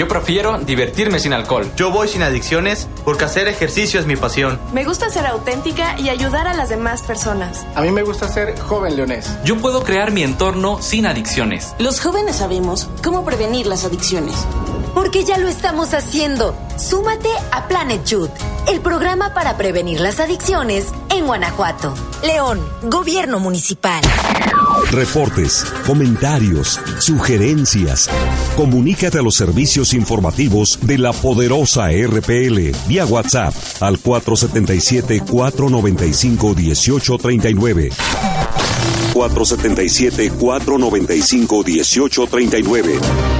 Yo prefiero divertirme sin alcohol. Yo voy sin adicciones porque hacer ejercicio es mi pasión. Me gusta ser auténtica y ayudar a las demás personas. A mí me gusta ser joven leonés. Yo puedo crear mi entorno sin adicciones. Los jóvenes sabemos cómo prevenir las adicciones. Porque ya lo estamos haciendo. Súmate a Planet Youth, el programa para prevenir las adicciones en Guanajuato. León, Gobierno Municipal. Reportes, comentarios, sugerencias. Comunícate a los servicios informativos de la poderosa RPL vía WhatsApp al 477-495-1839. 477-495-1839.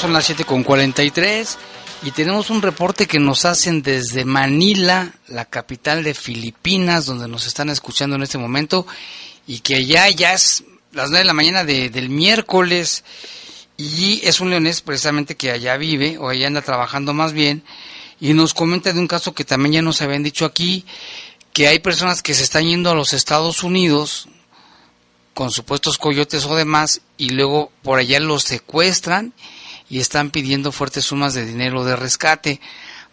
Son las 7 con 43 y tenemos un reporte que nos hacen desde Manila, la capital de Filipinas, donde nos están escuchando en este momento y que allá ya es las 9 de la mañana de, del miércoles y es un leonés precisamente que allá vive o allá anda trabajando más bien y nos comenta de un caso que también ya nos habían dicho aquí, que hay personas que se están yendo a los Estados Unidos con supuestos coyotes o demás y luego por allá los secuestran y están pidiendo fuertes sumas de dinero de rescate.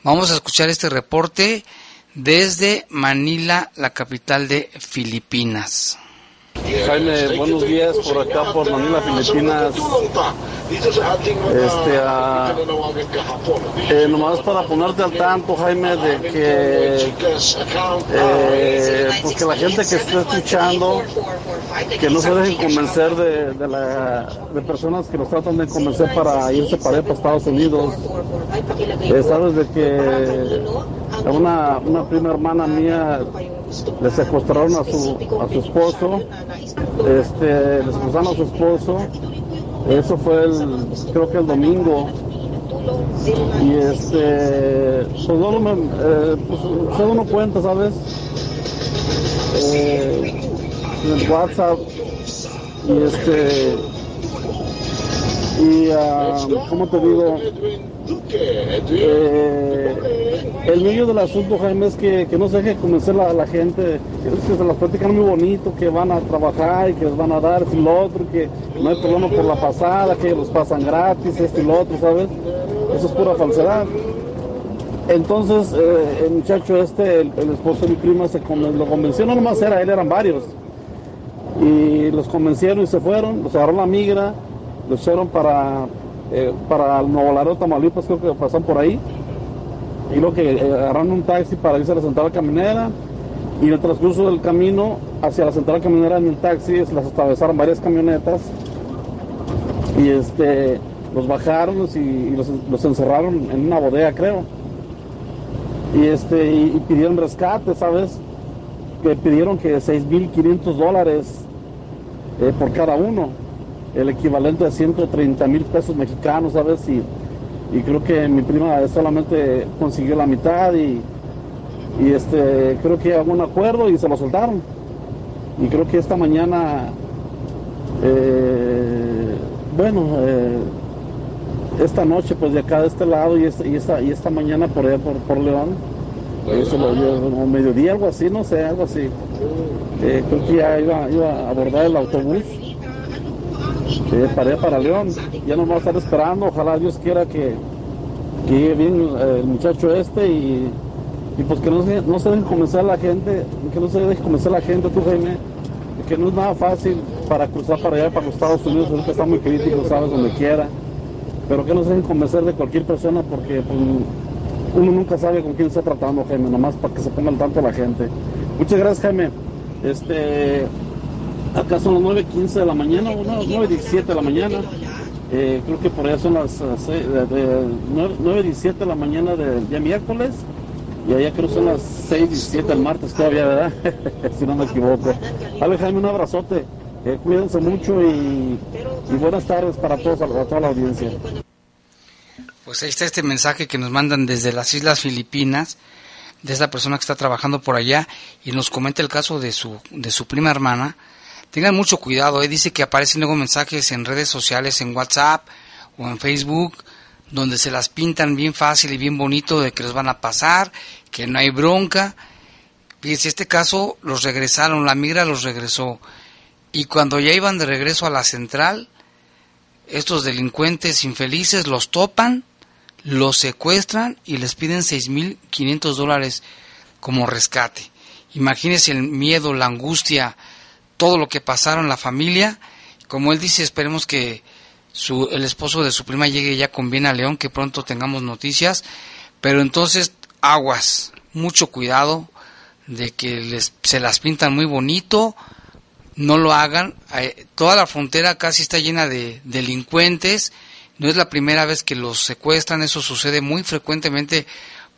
Vamos a escuchar este reporte desde Manila, la capital de Filipinas. Jaime, buenos días por acá por Manila, Filipinas. Este, ah, eh, nomás para ponerte al tanto, Jaime, de que, eh, pues la gente que está escuchando, que no se dejen convencer de, de, la, de personas que los tratan de convencer para irse para, para Estados Unidos. Eh, sabes de que una, una prima hermana mía le secuestraron a su, a su esposo, este, le secuestraron a su esposo, eso fue el, creo que el domingo, y este, pues no me, eh, pues, uno cuenta, ¿sabes? Eh, en el WhatsApp, y este, y, uh, ¿cómo te digo? Eh, el medio del asunto, Jaime, es que, que no se deje convencer a la, la, gente, es que se las platican muy bonito, que van a trabajar y que les van a dar esto y lo otro, que no hay problema por la pasada, que los pasan gratis, esto y lo otro, ¿sabes? Eso es pura falsedad. Entonces, eh, el muchacho este, el, el, esposo de mi prima, se lo convenció, no nomás era él, eran varios. Y los convencieron y se fueron, los agarró la migra, los echaron para, eh, para Nuevo Laredo, Tamaulipas, creo que pasan por ahí. Y lo que eh, agarraron un taxi para irse a la central caminera. Y en el transcurso del camino hacia la central camionera en el taxi, las atravesaron varias camionetas y este los bajaron y, los, encerraron en una bodega, creo. Y este y, pidieron rescate, ¿sabes? Que pidieron que 6.500 dólares eh, por cada uno, el equivalente a 130 mil pesos mexicanos, ¿sabes? Y, y creo que mi prima solamente consiguió la mitad y, y este creo que hubo un acuerdo y se lo soltaron. Y creo que esta mañana, eh, bueno, eh, esta noche pues de acá de este lado y esta, y esta, y esta mañana por allá por, León, eso lo dio mediodía, algo así, no sé, algo así. Eh, creo que ya iba, iba, a abordar el autobús eh, para León. Ya no va a estar esperando, ojalá Dios quiera que, que llegue bien el muchacho este y, y pues que no se, no se deje convencer a la gente, que no se deje convencer a la gente, tú Jaime, que no es nada fácil para cruzar para allá, para los Estados Unidos, ahorita está muy crítico, sabes, donde quiera pero que no se dejen convencer de cualquier persona porque pues, uno nunca sabe con quién está tratando, Jaime, nomás para que se ponga al tanto la gente. Muchas gracias, Jaime. Este, acá son las 9.15 de la mañana, o 9.17 de la mañana. Eh, creo que por allá son las 9.17 eh, de la mañana del día miércoles. Y allá creo que son las 6.17 del martes todavía, ¿verdad? si no me equivoco. Vale, Jaime, un abrazote. Eh, cuídense mucho y, buenas tardes para todos, a toda la audiencia. Pues ahí está este mensaje que nos mandan desde las Islas Filipinas, de esa persona que está trabajando por allá y nos comenta el caso de su, de su prima hermana. Tengan mucho cuidado, eh. dice que aparecen luego mensajes en redes sociales, en WhatsApp o en Facebook, donde se las pintan bien fácil y bien bonito de que les van a pasar, que no hay bronca. Fíjense, este caso los regresaron, la migra los regresó. Y cuando ya iban de regreso a la central, estos delincuentes infelices los topan, los secuestran y les piden 6.500 dólares como rescate. Imagínense el miedo, la angustia, todo lo que pasaron la familia. Como él dice, esperemos que su, el esposo de su prima llegue ya con bien a León, que pronto tengamos noticias. Pero entonces, aguas, mucho cuidado de que les, se las pintan muy bonito, no lo hagan. Eh, toda la frontera casi está llena de delincuentes. No es la primera vez que los secuestran, eso sucede muy frecuentemente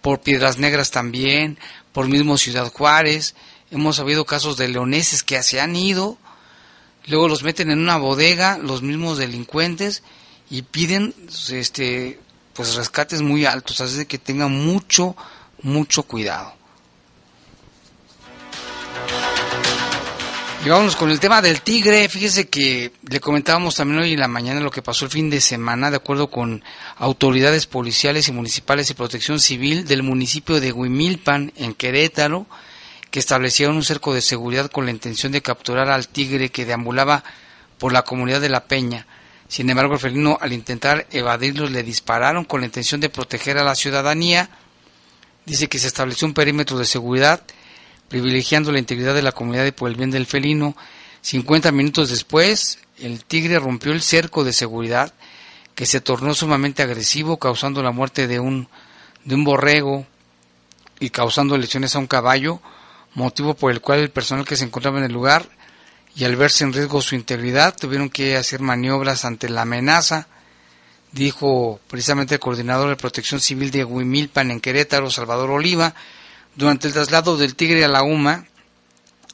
por Piedras Negras también, por mismo Ciudad Juárez. Hemos habido casos de leoneses que se han ido, luego los meten en una bodega, los mismos delincuentes, y piden este pues rescates muy altos, así que tengan mucho, mucho cuidado. Y vámonos con el tema del tigre. Fíjese que le comentábamos también hoy en la mañana lo que pasó el fin de semana, de acuerdo con autoridades policiales y municipales y protección civil del municipio de Huimilpan, en Querétaro, que establecieron un cerco de seguridad con la intención de capturar al tigre que deambulaba por la comunidad de La Peña. Sin embargo, el felino, al intentar evadirlos, le dispararon con la intención de proteger a la ciudadanía. Dice que se estableció un perímetro de seguridad privilegiando la integridad de la comunidad y por el bien del felino. 50 minutos después, el tigre rompió el cerco de seguridad que se tornó sumamente agresivo, causando la muerte de un, de un borrego y causando lesiones a un caballo, motivo por el cual el personal que se encontraba en el lugar y al verse en riesgo su integridad tuvieron que hacer maniobras ante la amenaza, dijo precisamente el coordinador de protección civil de Huimilpan en Querétaro, Salvador Oliva, durante el traslado del tigre a la UMA,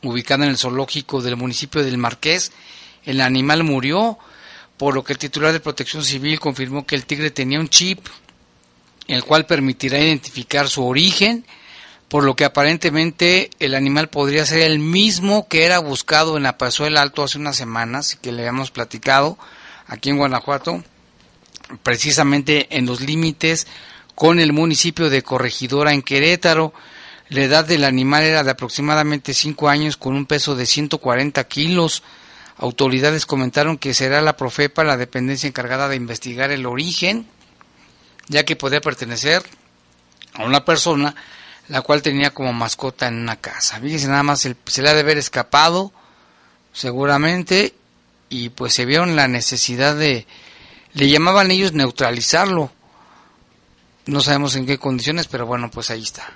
ubicada en el zoológico del municipio del Marqués, el animal murió, por lo que el titular de Protección Civil confirmó que el tigre tenía un chip, el cual permitirá identificar su origen, por lo que aparentemente el animal podría ser el mismo que era buscado en la del Alto hace unas semanas y que le habíamos platicado aquí en Guanajuato, precisamente en los límites con el municipio de Corregidora en Querétaro. La edad del animal era de aproximadamente 5 años con un peso de 140 kilos. Autoridades comentaron que será la Profepa la dependencia encargada de investigar el origen, ya que podría pertenecer a una persona la cual tenía como mascota en una casa. Fíjense, nada más se le ha de haber escapado, seguramente, y pues se vieron la necesidad de, le llamaban ellos neutralizarlo. No sabemos en qué condiciones, pero bueno, pues ahí está.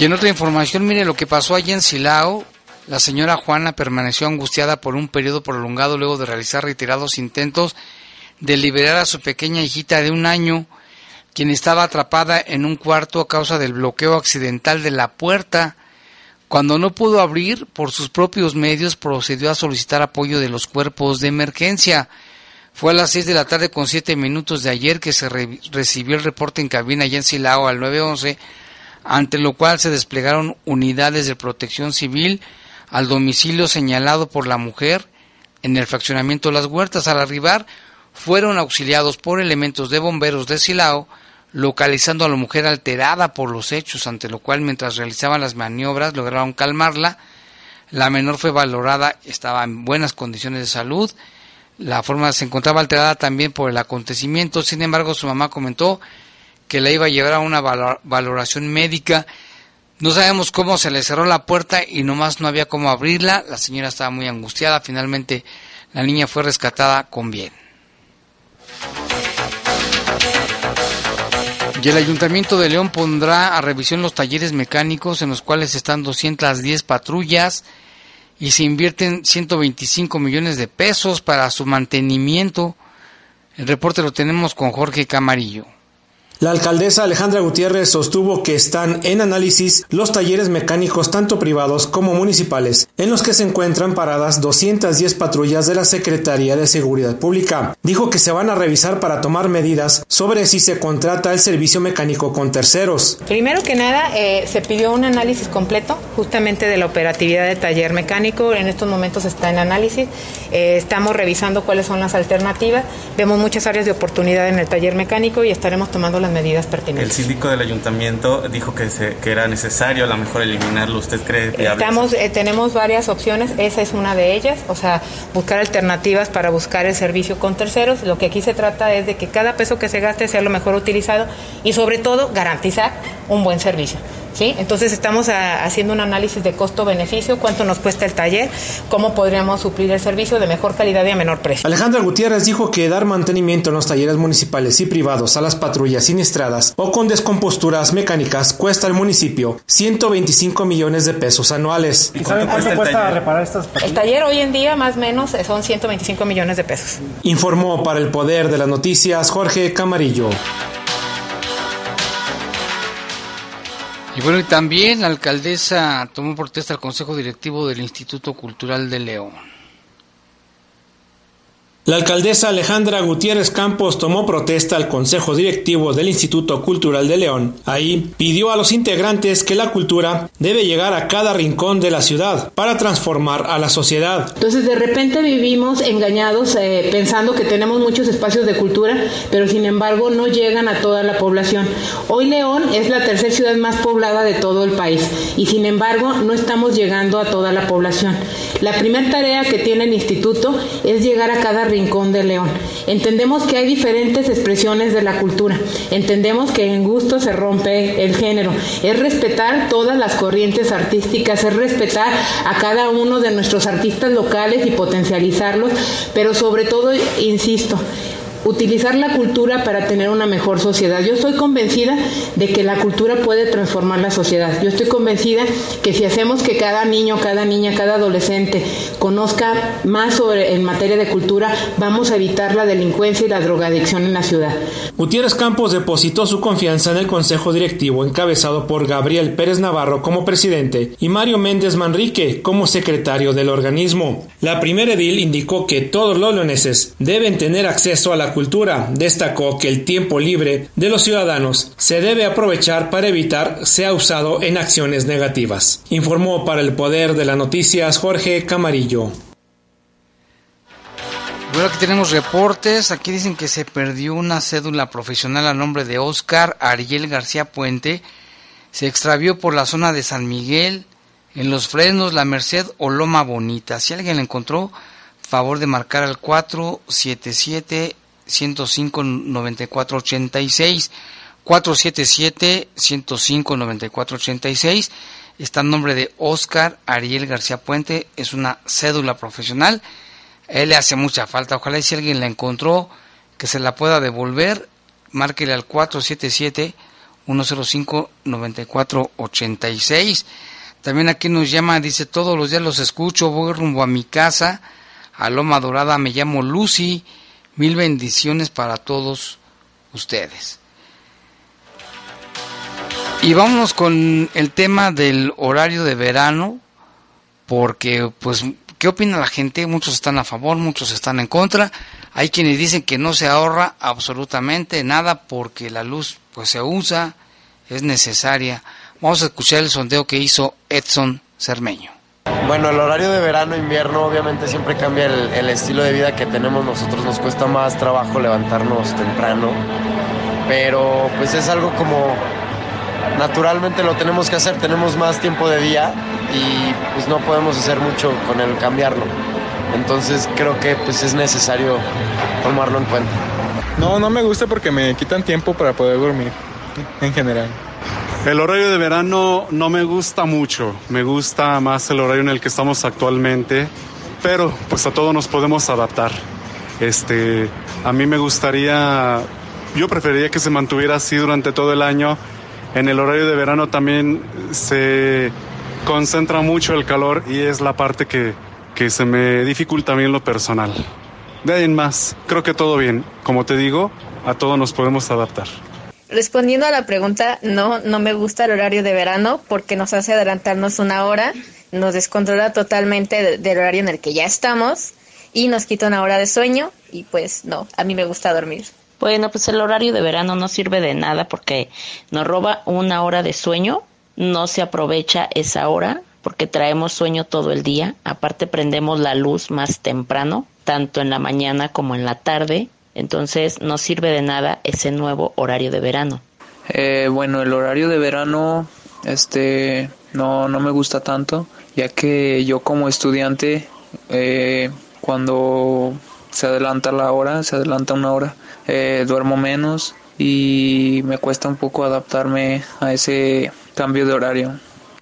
Y en otra información, mire lo que pasó allí en Silao. La señora Juana permaneció angustiada por un periodo prolongado luego de realizar reiterados intentos de liberar a su pequeña hijita de un año, quien estaba atrapada en un cuarto a causa del bloqueo accidental de la puerta. Cuando no pudo abrir por sus propios medios, procedió a solicitar apoyo de los cuerpos de emergencia. Fue a las seis de la tarde con siete minutos de ayer que se recibió el reporte en cabina allá en Silao al 911, ante lo cual se desplegaron unidades de protección civil al domicilio señalado por la mujer en el fraccionamiento las huertas. Al arribar, fueron auxiliados por elementos de bomberos de Silao, localizando a la mujer alterada por los hechos, ante lo cual mientras realizaban las maniobras lograron calmarla. La menor fue valorada, estaba en buenas condiciones de salud. La forma se encontraba alterada también por el acontecimiento. Sin embargo, su mamá comentó que la iba a llevar a una valoración médica. No sabemos cómo se le cerró la puerta y nomás no había cómo abrirla. La señora estaba muy angustiada. Finalmente, la niña fue rescatada con bien. Y el Ayuntamiento de León pondrá a revisión los talleres mecánicos en los cuales están 210 patrullas y se invierten 125 millones de pesos para su mantenimiento. El reporte lo tenemos con Jorge Camarillo. La alcaldesa Alejandra Gutiérrez sostuvo que están en análisis los talleres mecánicos tanto privados como municipales, en los que se encuentran paradas 210 patrullas de la Secretaría de Seguridad Pública. Dijo que se van a revisar para tomar medidas sobre si se contrata el servicio mecánico con terceros. Primero que nada, eh, se pidió un análisis completo justamente de la operatividad del taller mecánico. En estos momentos está en análisis. Eh, estamos revisando cuáles son las alternativas. Vemos muchas áreas de oportunidad en el taller mecánico y estaremos tomando las medidas pertinentes. El síndico del ayuntamiento dijo que, se, que era necesario a lo mejor eliminarlo. ¿Usted cree que Estamos, eh, tenemos varias opciones, esa es una de ellas, o sea, buscar alternativas para buscar el servicio con terceros. Lo que aquí se trata es de que cada peso que se gaste sea lo mejor utilizado y sobre todo garantizar un buen servicio. ¿Sí? Entonces estamos haciendo un análisis de costo-beneficio, cuánto nos cuesta el taller, cómo podríamos suplir el servicio de mejor calidad y a menor precio. Alejandra Gutiérrez dijo que dar mantenimiento en los talleres municipales y privados a las patrullas siniestradas o con descomposturas mecánicas cuesta al municipio 125 millones de pesos anuales. ¿Y saben cuánto cuesta reparar estas patrullas? El taller hoy en día más o menos son 125 millones de pesos. Informó para el Poder de las Noticias Jorge Camarillo. Y bueno, y también la alcaldesa tomó protesta al Consejo Directivo del Instituto Cultural de León. La alcaldesa Alejandra Gutiérrez Campos tomó protesta al Consejo Directivo del Instituto Cultural de León. Ahí pidió a los integrantes que la cultura debe llegar a cada rincón de la ciudad para transformar a la sociedad. Entonces de repente vivimos engañados eh, pensando que tenemos muchos espacios de cultura, pero sin embargo no llegan a toda la población. Hoy León es la tercera ciudad más poblada de todo el país y sin embargo no estamos llegando a toda la población. La primera tarea que tiene el instituto es llegar a cada rincón de León. Entendemos que hay diferentes expresiones de la cultura. Entendemos que en gusto se rompe el género. Es respetar todas las corrientes artísticas, es respetar a cada uno de nuestros artistas locales y potencializarlos, pero sobre todo, insisto, utilizar la cultura para tener una mejor sociedad. Yo estoy convencida de que la cultura puede transformar la sociedad. Yo estoy convencida que si hacemos que cada niño, cada niña, cada adolescente conozca más sobre en materia de cultura, vamos a evitar la delincuencia y la drogadicción en la ciudad. Gutiérrez Campos depositó su confianza en el Consejo Directivo encabezado por Gabriel Pérez Navarro como presidente y Mario Méndez Manrique como secretario del organismo. La primera edil indicó que todos los leoneses deben tener acceso a la cultura, destacó que el tiempo libre de los ciudadanos se debe aprovechar para evitar sea usado en acciones negativas. Informó para el Poder de las Noticias Jorge Camarillo. Bueno, aquí tenemos reportes. Aquí dicen que se perdió una cédula profesional a nombre de Oscar Ariel García Puente. Se extravió por la zona de San Miguel, en Los Fresnos, La Merced o Loma Bonita. Si alguien la encontró, favor de marcar al 477 105 94 86 477 105 94 86 está en nombre de Oscar Ariel García Puente. Es una cédula profesional. Él le hace mucha falta. Ojalá y si alguien la encontró que se la pueda devolver. Márquele al 477 105-9486. También aquí nos llama, dice, todos los días los escucho, voy rumbo a mi casa, a Loma Dorada, me llamo Lucy, mil bendiciones para todos ustedes. Y vámonos con el tema del horario de verano, porque pues, ¿qué opina la gente? Muchos están a favor, muchos están en contra. Hay quienes dicen que no se ahorra absolutamente nada porque la luz pues se usa, es necesaria. Vamos a escuchar el sondeo que hizo Edson Cermeño. Bueno, el horario de verano, invierno, obviamente siempre cambia el, el, estilo de vida que tenemos nosotros. Nos cuesta más trabajo levantarnos temprano, pero pues es algo como naturalmente lo tenemos que hacer. Tenemos más tiempo de día y pues no podemos hacer mucho con el cambiarlo. Entonces creo que pues es necesario tomarlo en cuenta. No, no me gusta porque me quitan tiempo para poder dormir en general. El horario de verano no me gusta mucho, me gusta más el horario en el que estamos actualmente, pero pues a todos nos podemos adaptar. Este, a mí me gustaría, yo preferiría que se mantuviera así durante todo el año. En el horario de verano también se concentra mucho el calor y es la parte que, que se me dificulta a lo personal. De ahí más, creo que todo bien. Como te digo, a todos nos podemos adaptar. Respondiendo a la pregunta, no, no me gusta el horario de verano porque nos hace adelantarnos una hora, nos descontrola totalmente de, del horario en el que ya estamos y nos quita una hora de sueño y pues no, a mí me gusta dormir. Bueno, pues el horario de verano no sirve de nada porque nos roba una hora de sueño, no se aprovecha esa hora porque traemos sueño todo el día, aparte prendemos la luz más temprano, tanto en la mañana como en la tarde, entonces no sirve de nada ese nuevo horario de verano. Eh, bueno, el horario de verano este no, no me gusta tanto, ya que yo como estudiante eh, cuando se adelanta la hora, se adelanta una hora, eh, duermo menos y me cuesta un poco adaptarme a ese cambio de horario.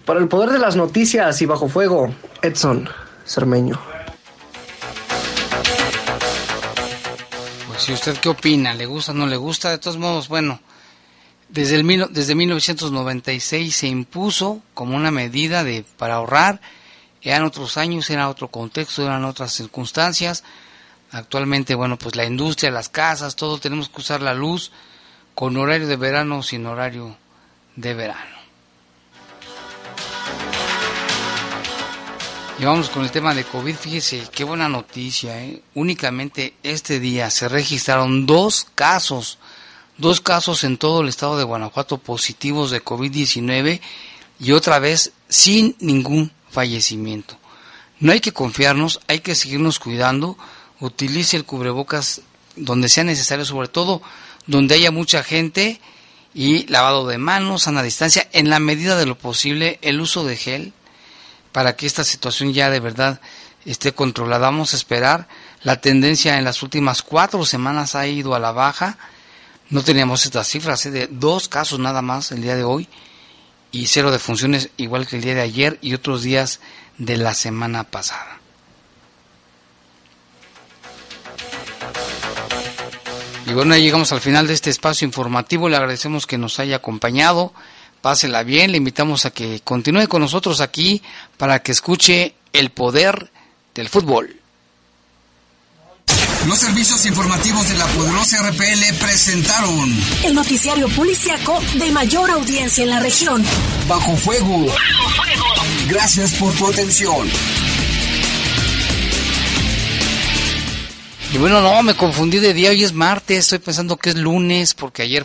Para el poder de las noticias y bajo fuego, Edson Cermeño. Si usted qué opina, le gusta o no le gusta, de todos modos, bueno, desde, el, desde 1996 se impuso como una medida de para ahorrar, eran otros años, era otro contexto, eran otras circunstancias. Actualmente, bueno, pues la industria, las casas, todo tenemos que usar la luz con horario de verano o sin horario de verano. Y vamos con el tema de COVID. Fíjese, qué buena noticia. ¿eh? Únicamente este día se registraron dos casos, dos casos en todo el estado de Guanajuato positivos de COVID-19 y otra vez sin ningún fallecimiento. No hay que confiarnos, hay que seguirnos cuidando. Utilice el cubrebocas donde sea necesario, sobre todo donde haya mucha gente y lavado de manos, sana distancia, en la medida de lo posible, el uso de gel para que esta situación ya de verdad esté controlada. Vamos a esperar. La tendencia en las últimas cuatro semanas ha ido a la baja. No teníamos estas cifras, ¿eh? de dos casos nada más el día de hoy y cero de funciones igual que el día de ayer y otros días de la semana pasada. Y bueno, llegamos al final de este espacio informativo. Le agradecemos que nos haya acompañado pásela bien, le invitamos a que continúe con nosotros aquí para que escuche el poder del fútbol. Los servicios informativos de la poderosa RPL presentaron el noticiario policiaco de mayor audiencia en la región. Bajo fuego. Bajo fuego. Gracias por tu atención. Y bueno, no, me confundí de día, hoy es martes, estoy pensando que es lunes porque ayer